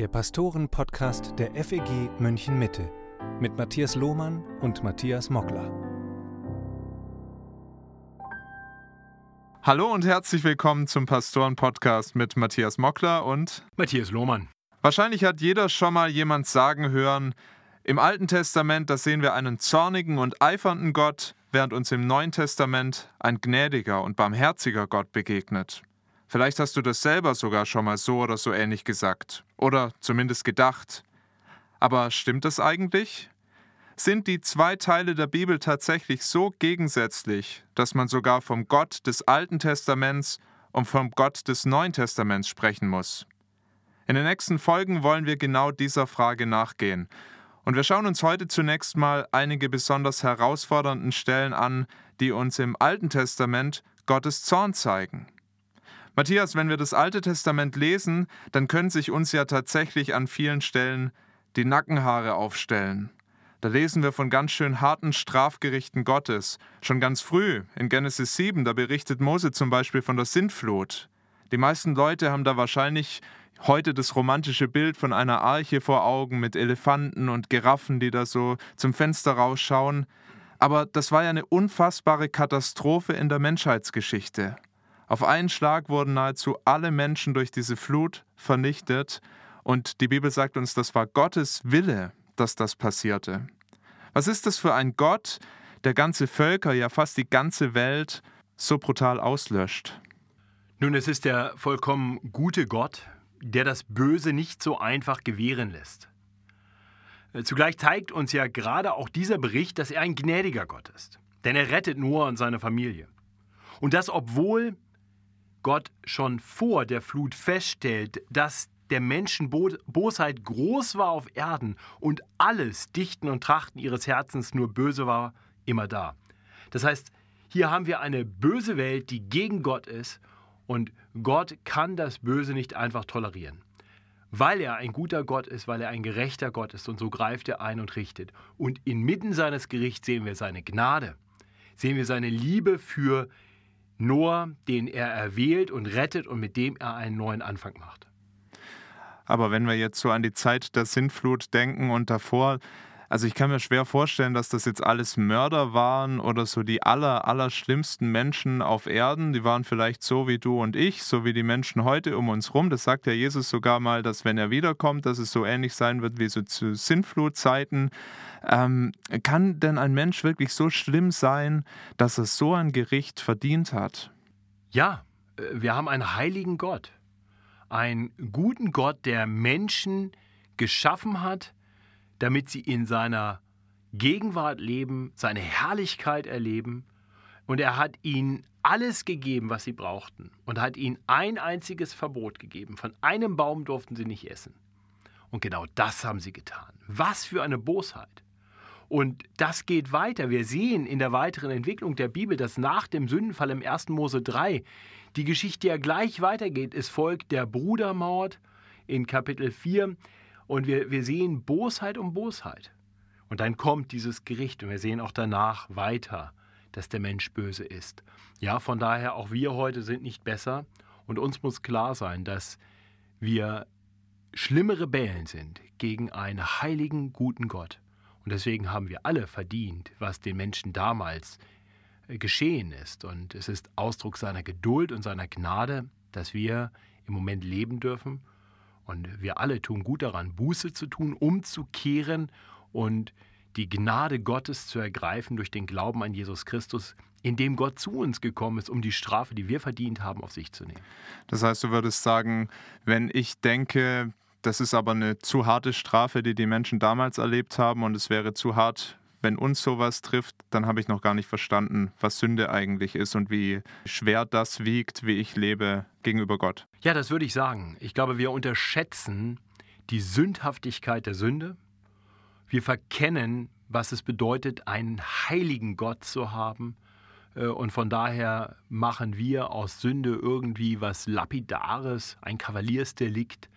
der Pastoren-Podcast der FEG München Mitte mit Matthias Lohmann und Matthias Mockler. Hallo und herzlich willkommen zum Pastoren-Podcast mit Matthias Mockler und Matthias Lohmann. Wahrscheinlich hat jeder schon mal jemand sagen hören, im Alten Testament, da sehen wir einen zornigen und eifernden Gott, während uns im Neuen Testament ein gnädiger und barmherziger Gott begegnet. Vielleicht hast du das selber sogar schon mal so oder so ähnlich gesagt. Oder zumindest gedacht. Aber stimmt das eigentlich? Sind die zwei Teile der Bibel tatsächlich so gegensätzlich, dass man sogar vom Gott des Alten Testaments und vom Gott des Neuen Testaments sprechen muss? In den nächsten Folgen wollen wir genau dieser Frage nachgehen. Und wir schauen uns heute zunächst mal einige besonders herausfordernden Stellen an, die uns im Alten Testament Gottes Zorn zeigen. Matthias, wenn wir das Alte Testament lesen, dann können sich uns ja tatsächlich an vielen Stellen die Nackenhaare aufstellen. Da lesen wir von ganz schön harten Strafgerichten Gottes. Schon ganz früh, in Genesis 7, da berichtet Mose zum Beispiel von der Sintflut. Die meisten Leute haben da wahrscheinlich heute das romantische Bild von einer Arche vor Augen mit Elefanten und Giraffen, die da so zum Fenster rausschauen. Aber das war ja eine unfassbare Katastrophe in der Menschheitsgeschichte. Auf einen Schlag wurden nahezu alle Menschen durch diese Flut vernichtet und die Bibel sagt uns, das war Gottes Wille, dass das passierte. Was ist das für ein Gott, der ganze Völker, ja fast die ganze Welt so brutal auslöscht? Nun, es ist der vollkommen gute Gott, der das Böse nicht so einfach gewähren lässt. Zugleich zeigt uns ja gerade auch dieser Bericht, dass er ein gnädiger Gott ist. Denn er rettet Noah und seine Familie. Und das, obwohl Gott schon vor der Flut feststellt, dass der Menschen Bosheit groß war auf Erden und alles Dichten und Trachten ihres Herzens nur böse war, immer da. Das heißt, hier haben wir eine böse Welt, die gegen Gott ist und Gott kann das Böse nicht einfach tolerieren. Weil er ein guter Gott ist, weil er ein gerechter Gott ist und so greift er ein und richtet. Und inmitten seines Gerichts sehen wir seine Gnade, sehen wir seine Liebe für die Noah, den er erwählt und rettet und mit dem er einen neuen Anfang macht. Aber wenn wir jetzt so an die Zeit der Sintflut denken und davor, also ich kann mir schwer vorstellen, dass das jetzt alles Mörder waren oder so die aller, aller schlimmsten Menschen auf Erden. Die waren vielleicht so wie du und ich, so wie die Menschen heute um uns rum. Das sagt ja Jesus sogar mal, dass wenn er wiederkommt, dass es so ähnlich sein wird wie so zu Sintflutzeiten. Ähm, kann denn ein Mensch wirklich so schlimm sein, dass er so ein Gericht verdient hat? Ja, äh, wir haben einen heiligen Gott. Einen guten Gott, der Menschen geschaffen hat, damit sie in seiner Gegenwart leben, seine Herrlichkeit erleben. Und er hat ihnen alles gegeben, was sie brauchten. Und hat ihnen ein einziges Verbot gegeben. Von einem Baum durften sie nicht essen. Und genau das haben sie getan. Was für eine Bosheit. Und das geht weiter. Wir sehen in der weiteren Entwicklung der Bibel, dass nach dem Sündenfall im 1. Mose 3 die Geschichte ja gleich weitergeht. Es folgt der Brudermord in Kapitel 4. Und wir, wir sehen Bosheit um Bosheit. Und dann kommt dieses Gericht und wir sehen auch danach weiter, dass der Mensch böse ist. Ja, von daher, auch wir heute sind nicht besser und uns muss klar sein, dass wir schlimme Rebellen sind gegen einen heiligen, guten Gott. Und deswegen haben wir alle verdient, was den Menschen damals äh, geschehen ist. Und es ist Ausdruck seiner Geduld und seiner Gnade, dass wir im Moment leben dürfen und wir alle tun gut daran, Buße zu tun, umzukehren und die Gnade Gottes zu ergreifen durch den Glauben an Jesus Christus, in dem Gott zu uns gekommen ist, um die Strafe, die wir verdient haben, auf sich zu nehmen. Das heißt, du würdest sagen, wenn ich denke, das ist aber eine zu harte Strafe, die die Menschen damals erlebt haben und es wäre zu hart wenn uns sowas trifft, dann habe ich noch gar nicht verstanden, was Sünde eigentlich ist und wie schwer das wiegt, wie ich lebe gegenüber Gott. Ja, das würde ich sagen. Ich glaube, wir unterschätzen die Sündhaftigkeit der Sünde. Wir verkennen, was es bedeutet, einen heiligen Gott zu haben. Äh, und von daher machen wir aus Sünde irgendwie was Lapidares, ein Kavaliersdelikt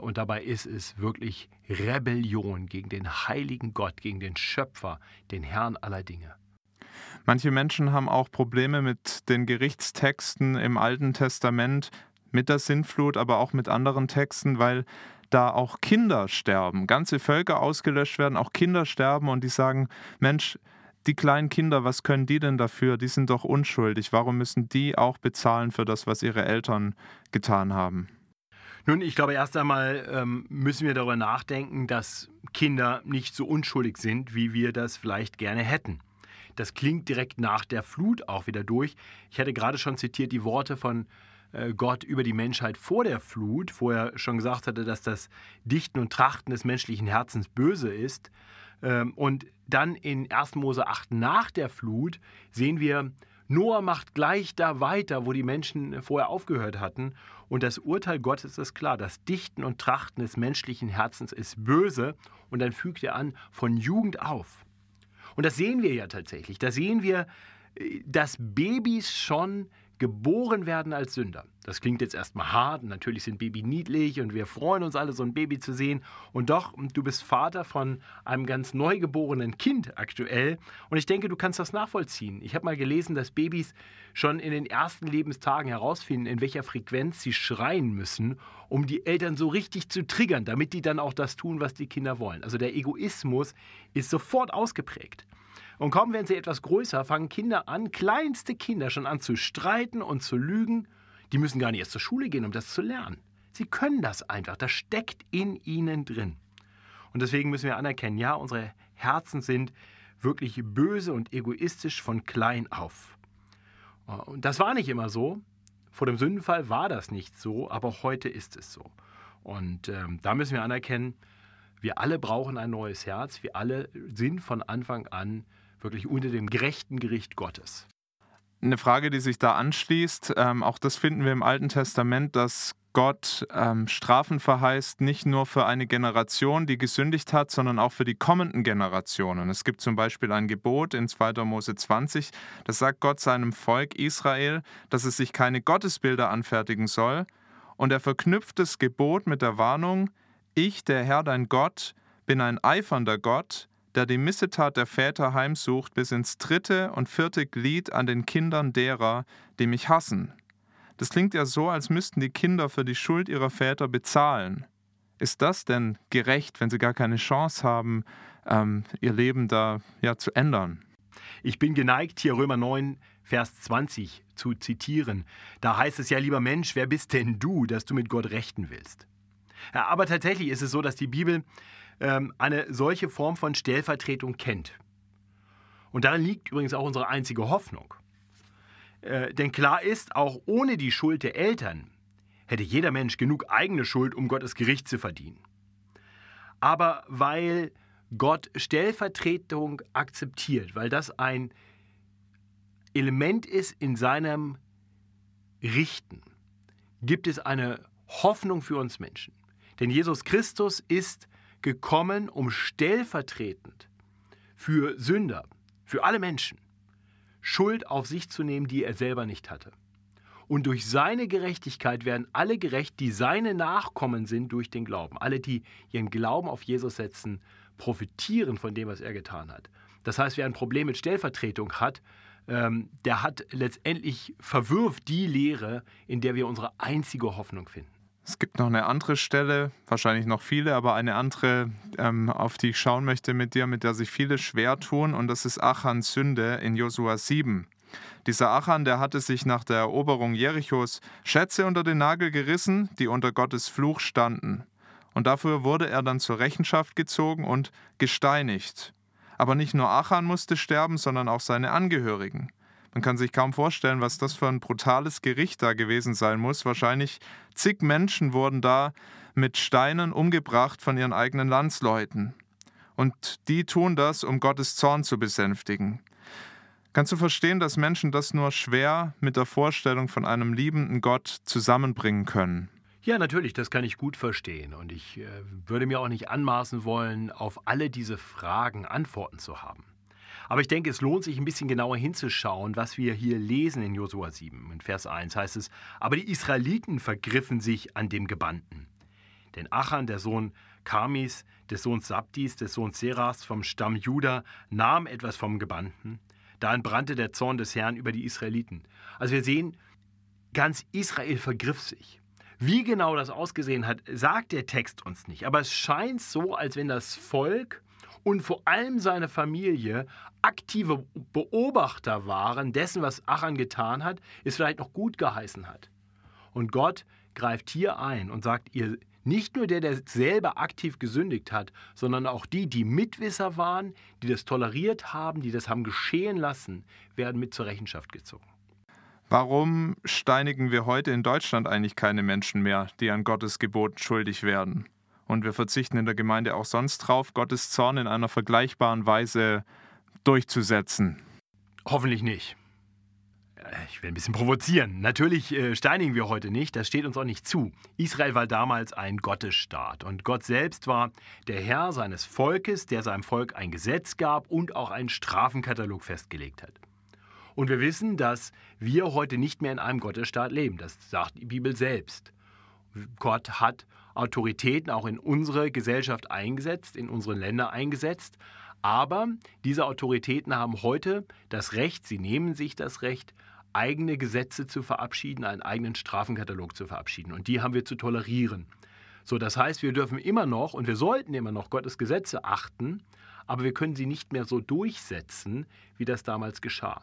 und dabei ist es wirklich Rebellion gegen den heiligen Gott, gegen den Schöpfer, den Herrn aller Dinge. Manche Menschen haben auch Probleme mit den Gerichtstexten im Alten Testament, mit der Sintflut, aber auch mit anderen Texten, weil da auch Kinder sterben, ganze Völker ausgelöscht werden, auch Kinder sterben und die sagen, Mensch, die kleinen Kinder, was können die denn dafür? Die sind doch unschuldig. Warum müssen die auch bezahlen für das, was ihre Eltern getan haben? Nun, ich glaube, erst einmal ähm, müssen wir darüber nachdenken, dass Kinder nicht so unschuldig sind, wie wir das vielleicht gerne hätten. Das klingt direkt nach der Flut auch wieder durch. Ich hatte gerade schon zitiert die Worte von äh, Gott über die Menschheit vor der Flut, wo er schon gesagt hatte, dass das Dichten und Trachten des menschlichen Herzens böse ist. Ähm, und dann in 1. Mose 8 nach der Flut sehen wir, Noah macht gleich da weiter, wo die Menschen vorher aufgehört hatten. Und das Urteil Gottes ist klar, das Dichten und Trachten des menschlichen Herzens ist böse. Und dann fügt er an, von Jugend auf. Und das sehen wir ja tatsächlich. Da sehen wir, äh, dass Babys schon geboren werden als Sünder. Das klingt jetzt erstmal hart, natürlich sind Baby niedlich und wir freuen uns alle, so ein Baby zu sehen. Und doch, du bist Vater von einem ganz neugeborenen Kind aktuell. Und ich denke, du kannst das nachvollziehen. Ich habe mal gelesen, dass Babys schon in den ersten Lebenstagen herausfinden, in welcher Frequenz sie schreien müssen, um die Eltern so richtig zu triggern, damit die dann auch das tun, was die Kinder wollen. Also der Egoismus ist sofort ausgeprägt. Und kaum werden sie etwas größer, fangen Kinder an, kleinste Kinder schon an zu streiten und zu lügen. Die müssen gar nicht erst zur Schule gehen, um das zu lernen. Sie können das einfach. Das steckt in ihnen drin. Und deswegen müssen wir anerkennen, ja, unsere Herzen sind wirklich böse und egoistisch von klein auf. Und das war nicht immer so. Vor dem Sündenfall war das nicht so, aber heute ist es so. Und ähm, da müssen wir anerkennen, wir alle brauchen ein neues Herz. Wir alle sind von Anfang an wirklich unter dem gerechten Gericht Gottes. Eine Frage, die sich da anschließt, ähm, auch das finden wir im Alten Testament, dass Gott ähm, Strafen verheißt, nicht nur für eine Generation, die gesündigt hat, sondern auch für die kommenden Generationen. Es gibt zum Beispiel ein Gebot in 2. Mose 20, das sagt Gott seinem Volk Israel, dass es sich keine Gottesbilder anfertigen soll. Und er verknüpft das Gebot mit der Warnung, ich, der Herr dein Gott, bin ein eifernder Gott, der die Missetat der Väter heimsucht bis ins dritte und vierte Glied an den Kindern derer, die mich hassen. Das klingt ja so, als müssten die Kinder für die Schuld ihrer Väter bezahlen. Ist das denn gerecht, wenn sie gar keine Chance haben, ähm, ihr Leben da ja, zu ändern? Ich bin geneigt, hier Römer 9, Vers 20 zu zitieren. Da heißt es ja, lieber Mensch, wer bist denn du, dass du mit Gott rechten willst? Ja, aber tatsächlich ist es so, dass die Bibel ähm, eine solche Form von Stellvertretung kennt. Und darin liegt übrigens auch unsere einzige Hoffnung. Äh, denn klar ist, auch ohne die Schuld der Eltern hätte jeder Mensch genug eigene Schuld, um Gottes Gericht zu verdienen. Aber weil Gott Stellvertretung akzeptiert, weil das ein Element ist in seinem Richten, gibt es eine Hoffnung für uns Menschen. Denn Jesus Christus ist gekommen, um stellvertretend für Sünder, für alle Menschen, Schuld auf sich zu nehmen, die er selber nicht hatte. Und durch seine Gerechtigkeit werden alle gerecht, die seine Nachkommen sind durch den Glauben. Alle, die ihren Glauben auf Jesus setzen, profitieren von dem, was er getan hat. Das heißt, wer ein Problem mit Stellvertretung hat, ähm, der hat letztendlich verwirft die Lehre, in der wir unsere einzige Hoffnung finden. Es gibt noch eine andere Stelle, wahrscheinlich noch viele, aber eine andere, ähm, auf die ich schauen möchte mit dir, mit der sich viele schwer tun, und das ist Achans Sünde in Josua 7. Dieser Achan, der hatte sich nach der Eroberung Jerichos Schätze unter den Nagel gerissen, die unter Gottes Fluch standen. Und dafür wurde er dann zur Rechenschaft gezogen und gesteinigt. Aber nicht nur Achan musste sterben, sondern auch seine Angehörigen. Man kann sich kaum vorstellen, was das für ein brutales Gericht da gewesen sein muss. Wahrscheinlich zig Menschen wurden da mit Steinen umgebracht von ihren eigenen Landsleuten. Und die tun das, um Gottes Zorn zu besänftigen. Kannst du verstehen, dass Menschen das nur schwer mit der Vorstellung von einem liebenden Gott zusammenbringen können? Ja, natürlich, das kann ich gut verstehen. Und ich äh, würde mir auch nicht anmaßen wollen, auf alle diese Fragen Antworten zu haben. Aber ich denke, es lohnt sich ein bisschen genauer hinzuschauen, was wir hier lesen in Josua 7. In Vers 1 heißt es, aber die Israeliten vergriffen sich an dem Gebannten. Denn Achan, der Sohn Karmis, des Sohns Sabdis, des Sohns Seras vom Stamm Juda, nahm etwas vom Gebannten. Da entbrannte der Zorn des Herrn über die Israeliten. Also wir sehen, ganz Israel vergriff sich. Wie genau das ausgesehen hat, sagt der Text uns nicht. Aber es scheint so, als wenn das Volk und vor allem seine Familie aktive Beobachter waren dessen, was Achan getan hat, es vielleicht noch gut geheißen hat. Und Gott greift hier ein und sagt, ihr nicht nur der, der selber aktiv gesündigt hat, sondern auch die, die Mitwisser waren, die das toleriert haben, die das haben geschehen lassen, werden mit zur Rechenschaft gezogen. Warum steinigen wir heute in Deutschland eigentlich keine Menschen mehr, die an Gottes Geboten schuldig werden? Und wir verzichten in der Gemeinde auch sonst drauf, Gottes Zorn in einer vergleichbaren Weise durchzusetzen. Hoffentlich nicht. Ich will ein bisschen provozieren. Natürlich äh, steinigen wir heute nicht, das steht uns auch nicht zu. Israel war damals ein Gottesstaat und Gott selbst war der Herr seines Volkes, der seinem Volk ein Gesetz gab und auch einen Strafenkatalog festgelegt hat. Und wir wissen, dass wir heute nicht mehr in einem Gottesstaat leben. Das sagt die Bibel selbst. Gott hat Autoritäten auch in unsere Gesellschaft eingesetzt, in unsere Länder eingesetzt. Aber diese Autoritäten haben heute das Recht, sie nehmen sich das Recht, eigene Gesetze zu verabschieden, einen eigenen Strafenkatalog zu verabschieden. Und die haben wir zu tolerieren. So, das heißt, wir dürfen immer noch und wir sollten immer noch Gottes Gesetze achten, aber wir können sie nicht mehr so durchsetzen, wie das damals geschah.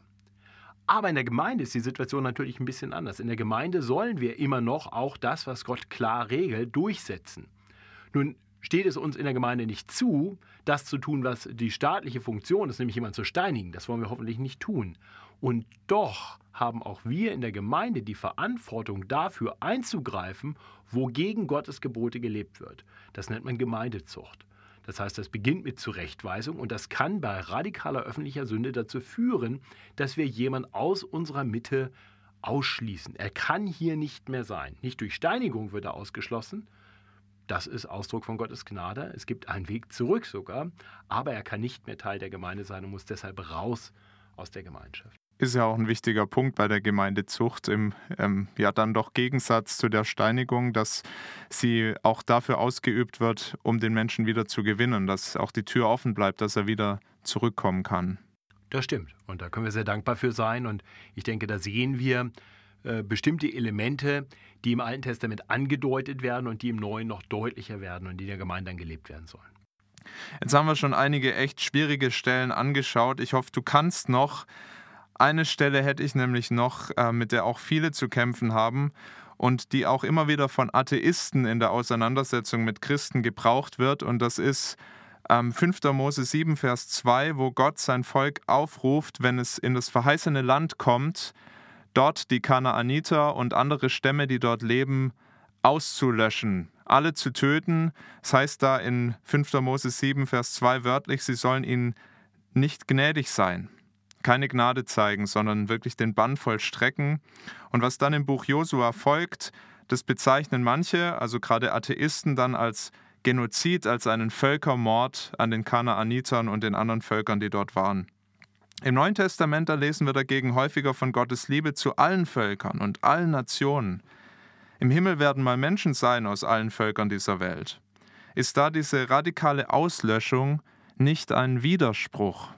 Aber in der Gemeinde ist die Situation natürlich ein bisschen anders. In der Gemeinde sollen wir immer noch auch das, was Gott klar regelt, durchsetzen. Nun steht es uns in der Gemeinde nicht zu, das zu tun, was die staatliche Funktion ist, nämlich jemanden zu steinigen. Das wollen wir hoffentlich nicht tun. Und doch haben auch wir in der Gemeinde die Verantwortung dafür einzugreifen, wogegen Gottes Gebote gelebt wird. Das nennt man Gemeindezucht. Das heißt, das beginnt mit Zurechtweisung und das kann bei radikaler öffentlicher Sünde dazu führen, dass wir jemanden aus unserer Mitte ausschließen. Er kann hier nicht mehr sein. Nicht durch Steinigung wird er ausgeschlossen. Das ist Ausdruck von Gottes Gnade. Es gibt einen Weg zurück sogar, aber er kann nicht mehr Teil der Gemeinde sein und muss deshalb raus aus der Gemeinschaft ist ja auch ein wichtiger Punkt bei der Gemeindezucht im ähm, ja dann doch Gegensatz zu der Steinigung, dass sie auch dafür ausgeübt wird, um den Menschen wieder zu gewinnen, dass auch die Tür offen bleibt, dass er wieder zurückkommen kann. Das stimmt und da können wir sehr dankbar für sein und ich denke, da sehen wir äh, bestimmte Elemente, die im Alten Testament angedeutet werden und die im Neuen noch deutlicher werden und die in der Gemeinde dann gelebt werden sollen. Jetzt haben wir schon einige echt schwierige Stellen angeschaut. Ich hoffe, du kannst noch eine Stelle hätte ich nämlich noch, äh, mit der auch viele zu kämpfen haben und die auch immer wieder von Atheisten in der Auseinandersetzung mit Christen gebraucht wird. Und das ist ähm, 5. Mose 7, Vers 2, wo Gott sein Volk aufruft, wenn es in das verheißene Land kommt, dort die Kanaaniter und andere Stämme, die dort leben, auszulöschen, alle zu töten. Das heißt da in 5. Mose 7, Vers 2 wörtlich, sie sollen ihnen nicht gnädig sein keine Gnade zeigen, sondern wirklich den Bann vollstrecken. Und was dann im Buch Josua folgt, das bezeichnen manche, also gerade Atheisten, dann als Genozid, als einen Völkermord an den Kanaanitern und den anderen Völkern, die dort waren. Im Neuen Testament da lesen wir dagegen häufiger von Gottes Liebe zu allen Völkern und allen Nationen. Im Himmel werden mal Menschen sein aus allen Völkern dieser Welt. Ist da diese radikale Auslöschung nicht ein Widerspruch?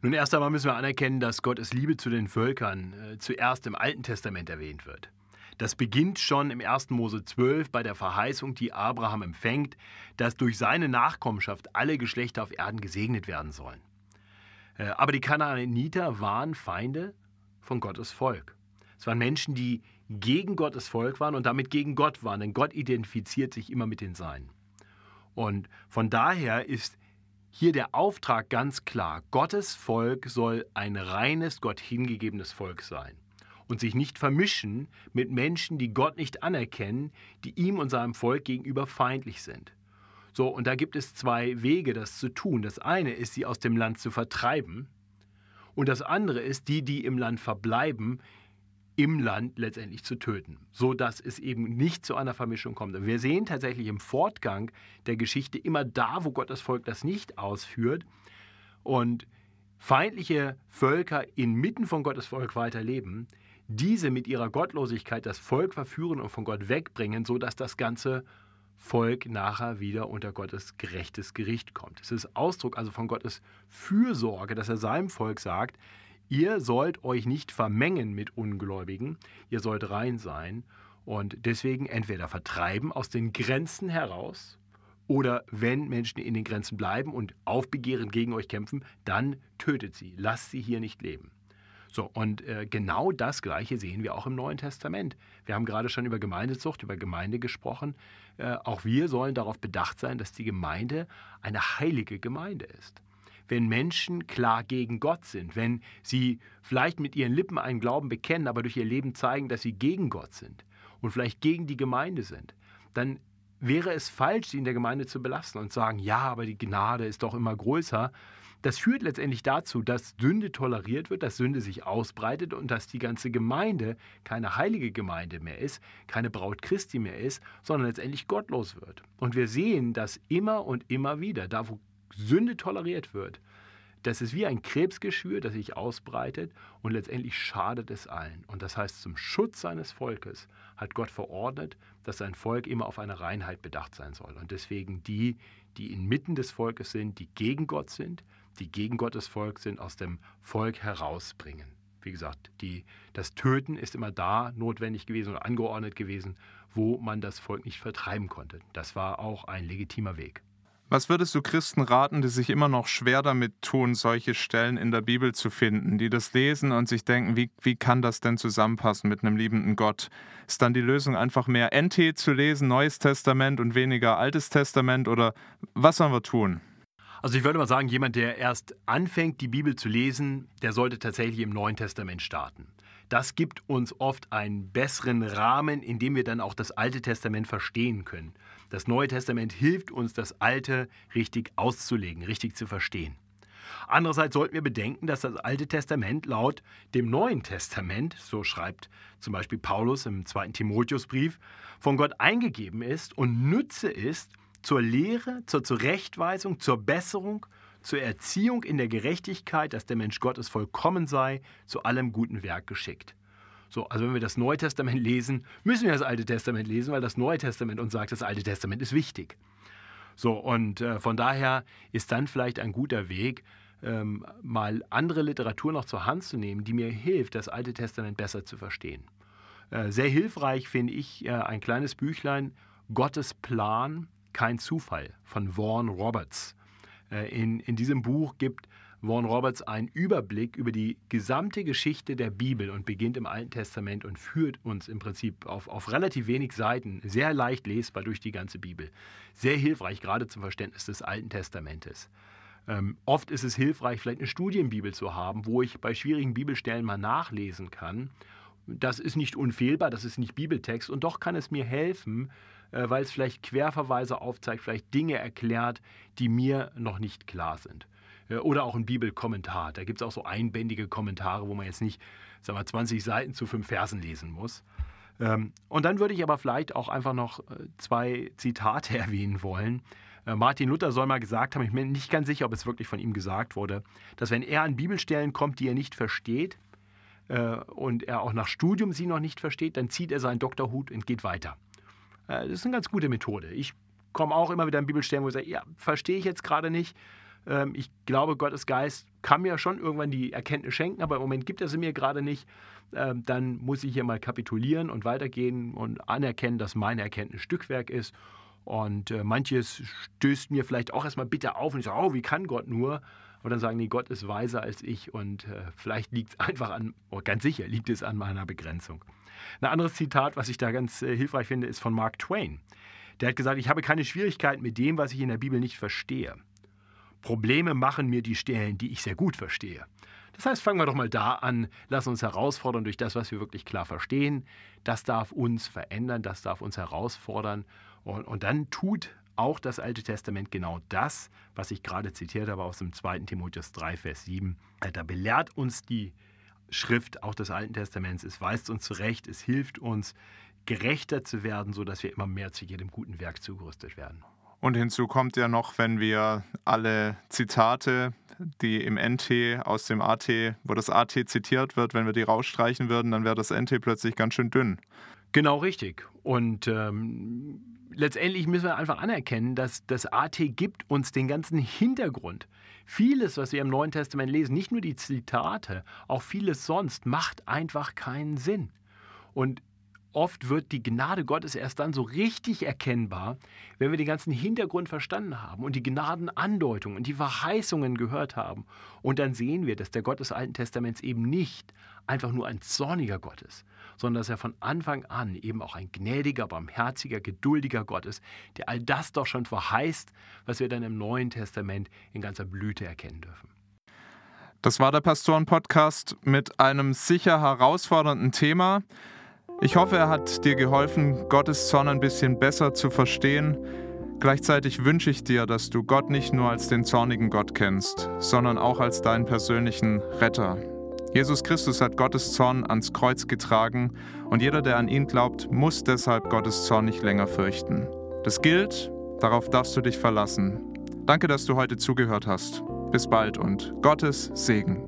Nun, erst einmal müssen wir anerkennen, dass Gottes Liebe zu den Völkern äh, zuerst im Alten Testament erwähnt wird. Das beginnt schon im 1. Mose 12 bei der Verheißung, die Abraham empfängt, dass durch seine Nachkommenschaft alle Geschlechter auf Erden gesegnet werden sollen. Äh, aber die Kanaaniter waren Feinde von Gottes Volk. Es waren Menschen, die gegen Gottes Volk waren und damit gegen Gott waren, denn Gott identifiziert sich immer mit den Seinen. Und von daher ist hier der Auftrag ganz klar. Gottes Volk soll ein reines, Gott hingegebenes Volk sein und sich nicht vermischen mit Menschen, die Gott nicht anerkennen, die ihm und seinem Volk gegenüber feindlich sind. So, und da gibt es zwei Wege, das zu tun. Das eine ist, sie aus dem Land zu vertreiben. Und das andere ist, die, die im Land verbleiben, im Land letztendlich zu töten, so dass es eben nicht zu einer Vermischung kommt. Wir sehen tatsächlich im Fortgang der Geschichte immer da, wo Gottes Volk das nicht ausführt und feindliche Völker inmitten von Gottes Volk weiterleben, diese mit ihrer Gottlosigkeit das Volk verführen und von Gott wegbringen, so dass das ganze Volk nachher wieder unter Gottes gerechtes Gericht kommt. Es ist Ausdruck also von Gottes Fürsorge, dass er seinem Volk sagt, Ihr sollt euch nicht vermengen mit Ungläubigen, ihr sollt rein sein. Und deswegen entweder vertreiben aus den Grenzen heraus oder wenn Menschen in den Grenzen bleiben und aufbegehren gegen euch kämpfen, dann tötet sie, lasst sie hier nicht leben. So, und äh, genau das Gleiche sehen wir auch im Neuen Testament. Wir haben gerade schon über Gemeindezucht, über Gemeinde gesprochen. Äh, auch wir sollen darauf bedacht sein, dass die Gemeinde eine heilige Gemeinde ist. Wenn Menschen klar gegen Gott sind, wenn sie vielleicht mit ihren Lippen einen Glauben bekennen, aber durch ihr Leben zeigen, dass sie gegen Gott sind und vielleicht gegen die Gemeinde sind, dann wäre es falsch, sie in der Gemeinde zu belassen und sagen, ja, aber die Gnade ist doch immer größer. Das führt letztendlich dazu, dass Sünde toleriert wird, dass Sünde sich ausbreitet und dass die ganze Gemeinde keine heilige Gemeinde mehr ist, keine Braut Christi mehr ist, sondern letztendlich gottlos wird. Und wir sehen das immer und immer wieder, da wo Sünde toleriert wird, das ist wie ein Krebsgeschwür, das sich ausbreitet und letztendlich schadet es allen. Und das heißt, zum Schutz seines Volkes hat Gott verordnet, dass sein Volk immer auf eine Reinheit bedacht sein soll. Und deswegen die, die inmitten des Volkes sind, die gegen Gott sind, die gegen Gottes Volk sind, aus dem Volk herausbringen. Wie gesagt, die, das Töten ist immer da notwendig gewesen oder angeordnet gewesen, wo man das Volk nicht vertreiben konnte. Das war auch ein legitimer Weg. Was würdest du Christen raten, die sich immer noch schwer damit tun, solche Stellen in der Bibel zu finden, die das lesen und sich denken, wie, wie kann das denn zusammenpassen mit einem liebenden Gott? Ist dann die Lösung einfach mehr NT zu lesen, Neues Testament und weniger Altes Testament oder was sollen wir tun? Also ich würde mal sagen, jemand, der erst anfängt, die Bibel zu lesen, der sollte tatsächlich im Neuen Testament starten. Das gibt uns oft einen besseren Rahmen, in dem wir dann auch das Alte Testament verstehen können. Das Neue Testament hilft uns, das Alte richtig auszulegen, richtig zu verstehen. Andererseits sollten wir bedenken, dass das Alte Testament laut dem Neuen Testament, so schreibt zum Beispiel Paulus im zweiten Timotheusbrief, von Gott eingegeben ist und Nütze ist zur Lehre, zur Zurechtweisung, zur Besserung, zur Erziehung in der Gerechtigkeit, dass der Mensch Gottes vollkommen sei, zu allem guten Werk geschickt. So, also wenn wir das Neue Testament lesen, müssen wir das Alte Testament lesen, weil das Neue Testament uns sagt, das Alte Testament ist wichtig. So, und äh, von daher ist dann vielleicht ein guter Weg, ähm, mal andere Literatur noch zur Hand zu nehmen, die mir hilft, das Alte Testament besser zu verstehen. Äh, sehr hilfreich finde ich äh, ein kleines Büchlein, Gottes Plan, kein Zufall, von Vaughan Roberts. Äh, in, in diesem Buch gibt Vaughan Roberts einen Überblick über die gesamte Geschichte der Bibel und beginnt im Alten Testament und führt uns im Prinzip auf, auf relativ wenig Seiten, sehr leicht lesbar durch die ganze Bibel. Sehr hilfreich, gerade zum Verständnis des Alten Testamentes. Ähm, oft ist es hilfreich, vielleicht eine Studienbibel zu haben, wo ich bei schwierigen Bibelstellen mal nachlesen kann. Das ist nicht unfehlbar, das ist nicht Bibeltext und doch kann es mir helfen, äh, weil es vielleicht Querverweise aufzeigt, vielleicht Dinge erklärt, die mir noch nicht klar sind. Oder auch ein Bibelkommentar. Da gibt es auch so einbändige Kommentare, wo man jetzt nicht sagen wir, 20 Seiten zu fünf Versen lesen muss. Ähm, und dann würde ich aber vielleicht auch einfach noch äh, zwei Zitate erwähnen wollen. Äh, Martin Luther soll mal gesagt haben, ich bin nicht ganz sicher, ob es wirklich von ihm gesagt wurde, dass wenn er an Bibelstellen kommt, die er nicht versteht äh, und er auch nach Studium sie noch nicht versteht, dann zieht er seinen Doktorhut und geht weiter. Das ist eine ganz gute Methode. Ich komme auch immer wieder an Bibelstellen, wo ich sage, ja, verstehe ich jetzt gerade nicht. Ähm, ich glaube, Gottes Geist kann mir schon irgendwann die Erkenntnis schenken, aber im Moment gibt er sie mir gerade nicht. Ähm, dann muss ich hier mal kapitulieren und weitergehen und anerkennen, dass meine Erkenntnis Stückwerk ist. Und äh, manches stößt mir vielleicht auch erstmal bitter auf und ich sage, oh, wie kann Gott nur? Aber dann sagen die, Gott ist weiser als ich und äh, vielleicht liegt es einfach an, oh, ganz sicher liegt es an meiner Begrenzung. Ein anderes Zitat, was ich da ganz äh, hilfreich finde, ist von Mark Twain. Der hat gesagt, ich habe keine Schwierigkeiten mit dem, was ich in der Bibel nicht verstehe. Probleme machen mir die Stellen, die ich sehr gut verstehe. Das heißt, fangen wir doch mal da an, lass uns herausfordern durch das, was wir wirklich klar verstehen. Das darf uns verändern, das darf uns herausfordern. Und, und dann tut auch das Alte Testament genau das, was ich gerade zitiert habe aus dem 2. Timotheus 3, Vers 7. Da belehrt uns die Schrift auch des Alten Testaments. Es weist uns zurecht, es hilft uns, gerechter zu werden, sodass wir immer mehr zu jedem guten Werk zugerüstet werden. Und hinzu kommt ja noch, wenn wir alle Zitate, die im NT aus dem AT, wo das AT zitiert wird, wenn wir die rausstreichen würden, dann wäre das NT plötzlich ganz schön dünn. Genau richtig. Und ähm, letztendlich müssen wir einfach anerkennen, dass das AT gibt uns den ganzen Hintergrund. Vieles, was wir im Neuen Testament lesen, nicht nur die Zitate, auch vieles sonst, macht einfach keinen Sinn. Und oft wird die Gnade Gottes erst dann so richtig erkennbar, wenn wir den ganzen Hintergrund verstanden haben und die Gnadenandeutungen und die Verheißungen gehört haben. Und dann sehen wir, dass der Gott des Alten Testaments eben nicht einfach nur ein zorniger Gott ist, sondern dass er von Anfang an eben auch ein gnädiger, barmherziger, geduldiger Gott ist, der all das doch schon verheißt, was wir dann im Neuen Testament in ganzer Blüte erkennen dürfen. Das war der Pastoren-Podcast mit einem sicher herausfordernden Thema. Ich hoffe, er hat dir geholfen, Gottes Zorn ein bisschen besser zu verstehen. Gleichzeitig wünsche ich dir, dass du Gott nicht nur als den zornigen Gott kennst, sondern auch als deinen persönlichen Retter. Jesus Christus hat Gottes Zorn ans Kreuz getragen und jeder, der an ihn glaubt, muss deshalb Gottes Zorn nicht länger fürchten. Das gilt, darauf darfst du dich verlassen. Danke, dass du heute zugehört hast. Bis bald und Gottes Segen.